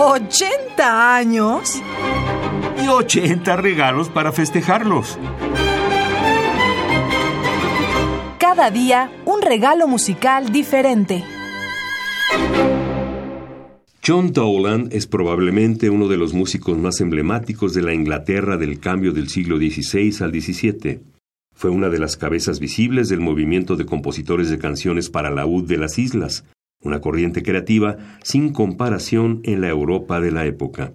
¿80 años? Y 80 regalos para festejarlos. Cada día un regalo musical diferente. John Dowland es probablemente uno de los músicos más emblemáticos de la Inglaterra del cambio del siglo XVI al XVII. Fue una de las cabezas visibles del movimiento de compositores de canciones para laúd de las islas, una corriente creativa sin comparación en la Europa de la época.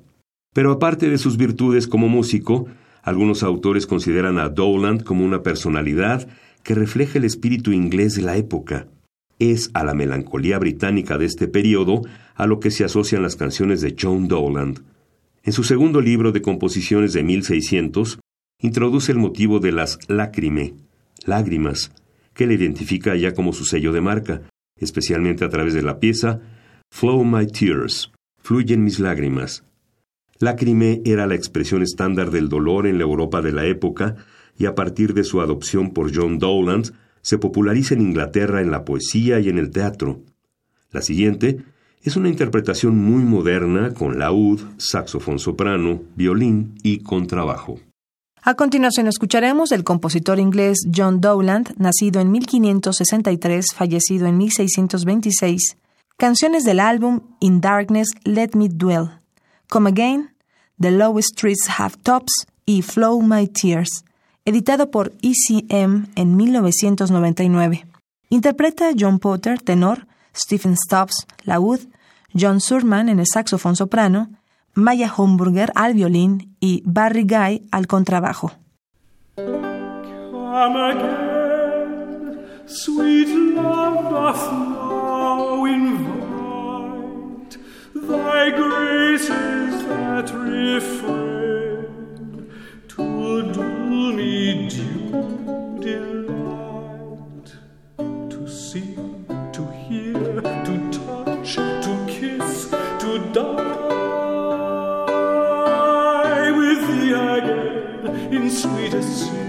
Pero aparte de sus virtudes como músico, algunos autores consideran a Dowland como una personalidad que refleja el espíritu inglés de la época. Es a la melancolía británica de este periodo a lo que se asocian las canciones de John Dowland. En su segundo libro de composiciones de 1600, introduce el motivo de las lágrime, lágrimas, que le identifica ya como su sello de marca, especialmente a través de la pieza Flow My Tears, Fluyen mis lágrimas. Lágrime era la expresión estándar del dolor en la Europa de la época y a partir de su adopción por John Dowland, se populariza en Inglaterra en la poesía y en el teatro. La siguiente es una interpretación muy moderna con laúd, saxofón soprano, violín y contrabajo. A continuación escucharemos del compositor inglés John Dowland, nacido en 1563, fallecido en 1626, canciones del álbum In Darkness Let Me Dwell, Come Again, The Lowest Streets Have Tops y Flow My Tears editado por ECM en 1999. Interpreta John Potter, tenor, Stephen Stubbs, laúd, John Surman en el saxofón soprano, Maya Homburger al violín y Barry Guy al contrabajo. sweet love thy graces that Yes. see.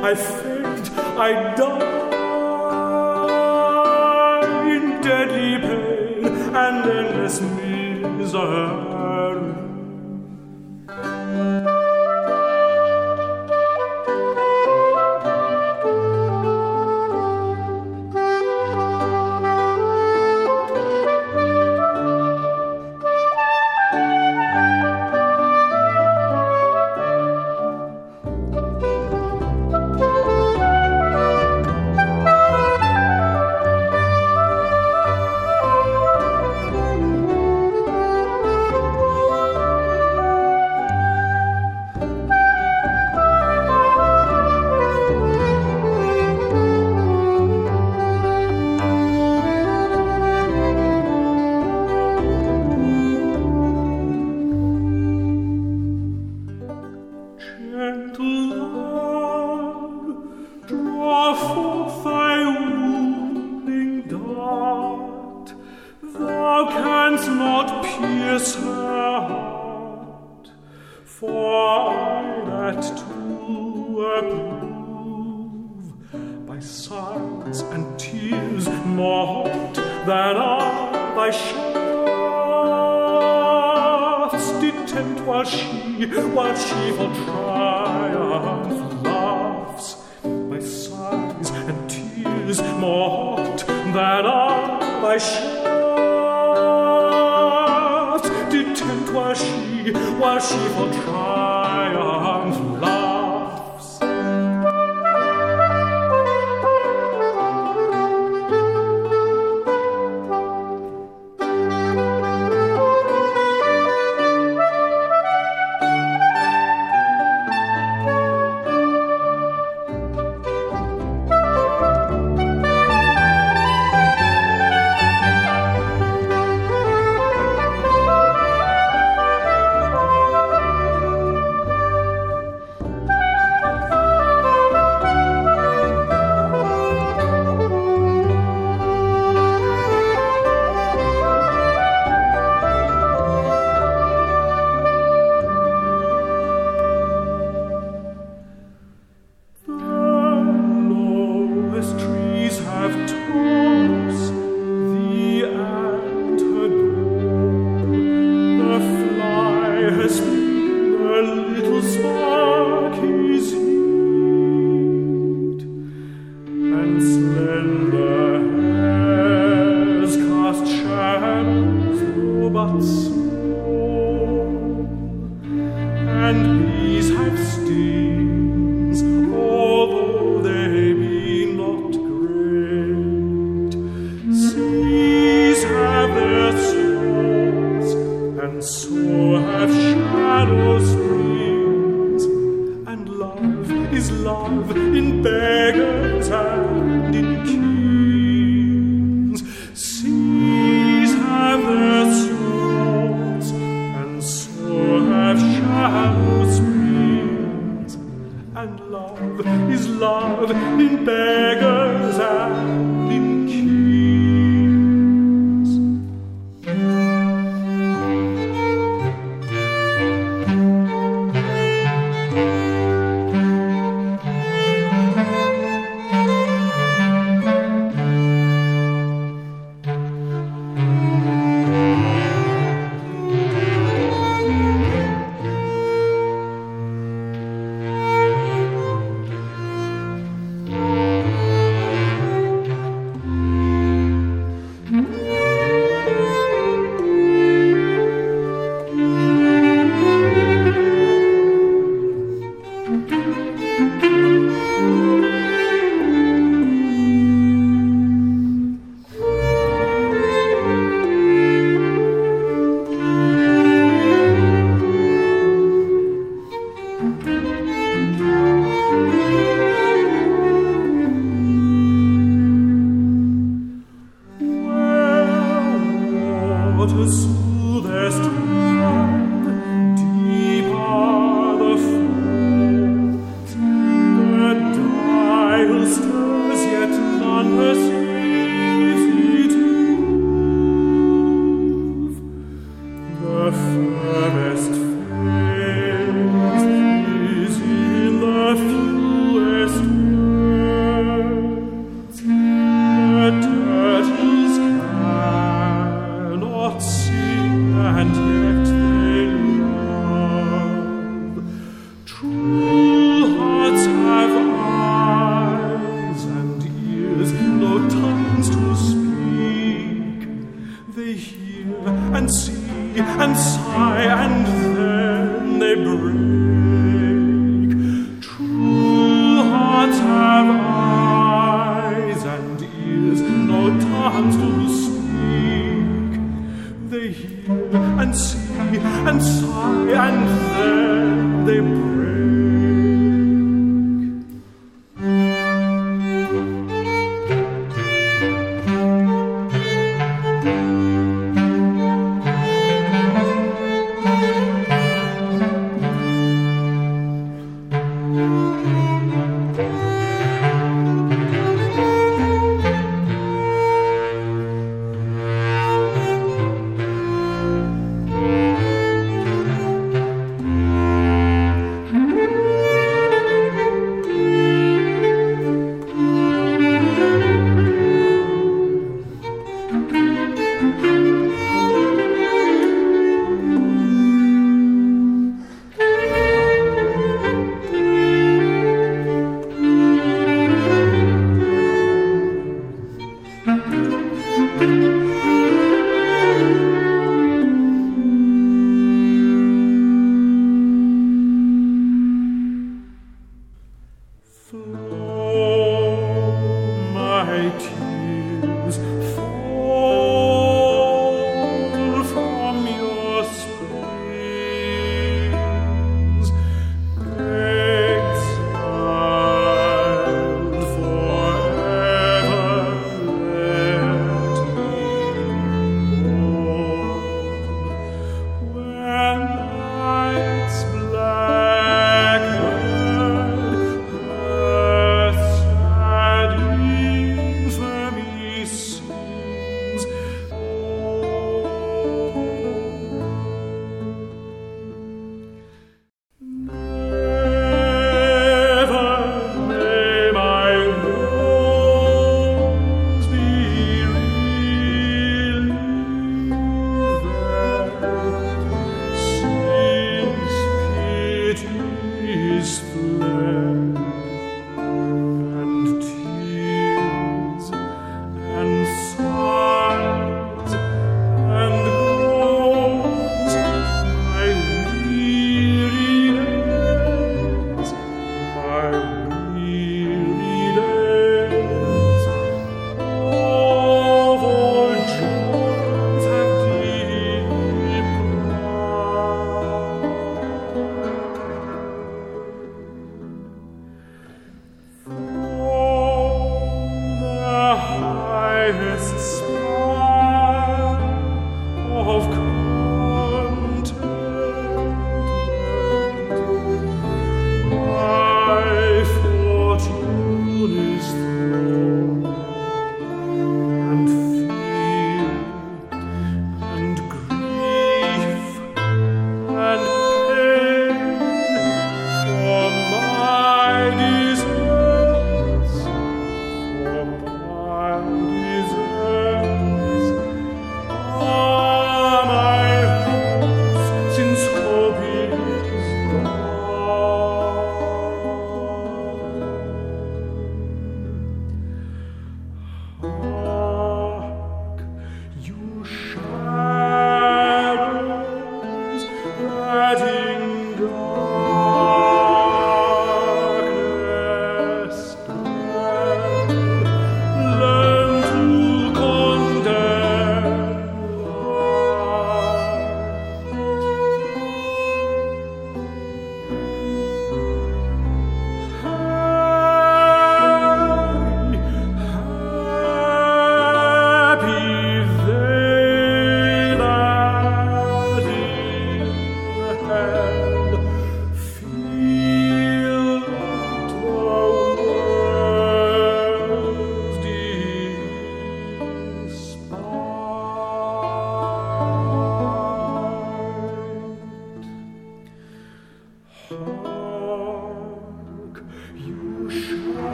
I faint, I die in deadly pain and endless misery. his heart for all that to approve. By sighs and tears more hot than are thy shafts. Did tempt while she while she for triumph laughs. By sighs and tears more hot than are thy shafts. 希望。Thoughts. once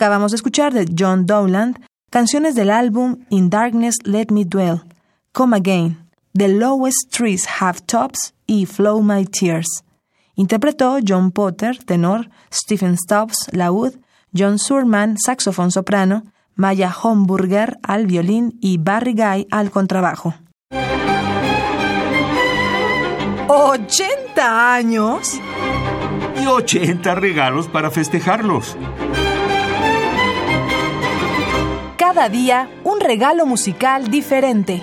Acabamos de escuchar de John Dowland canciones del álbum In Darkness Let Me Dwell, Come Again, The Lowest Trees Have Tops y Flow My Tears. Interpretó John Potter, tenor, Stephen Stubbs, laúd, John Surman, saxofón soprano, Maya Homburger al violín y Barry Guy al contrabajo. ¿80 años? Y 80 regalos para festejarlos. Cada día un regalo musical diferente.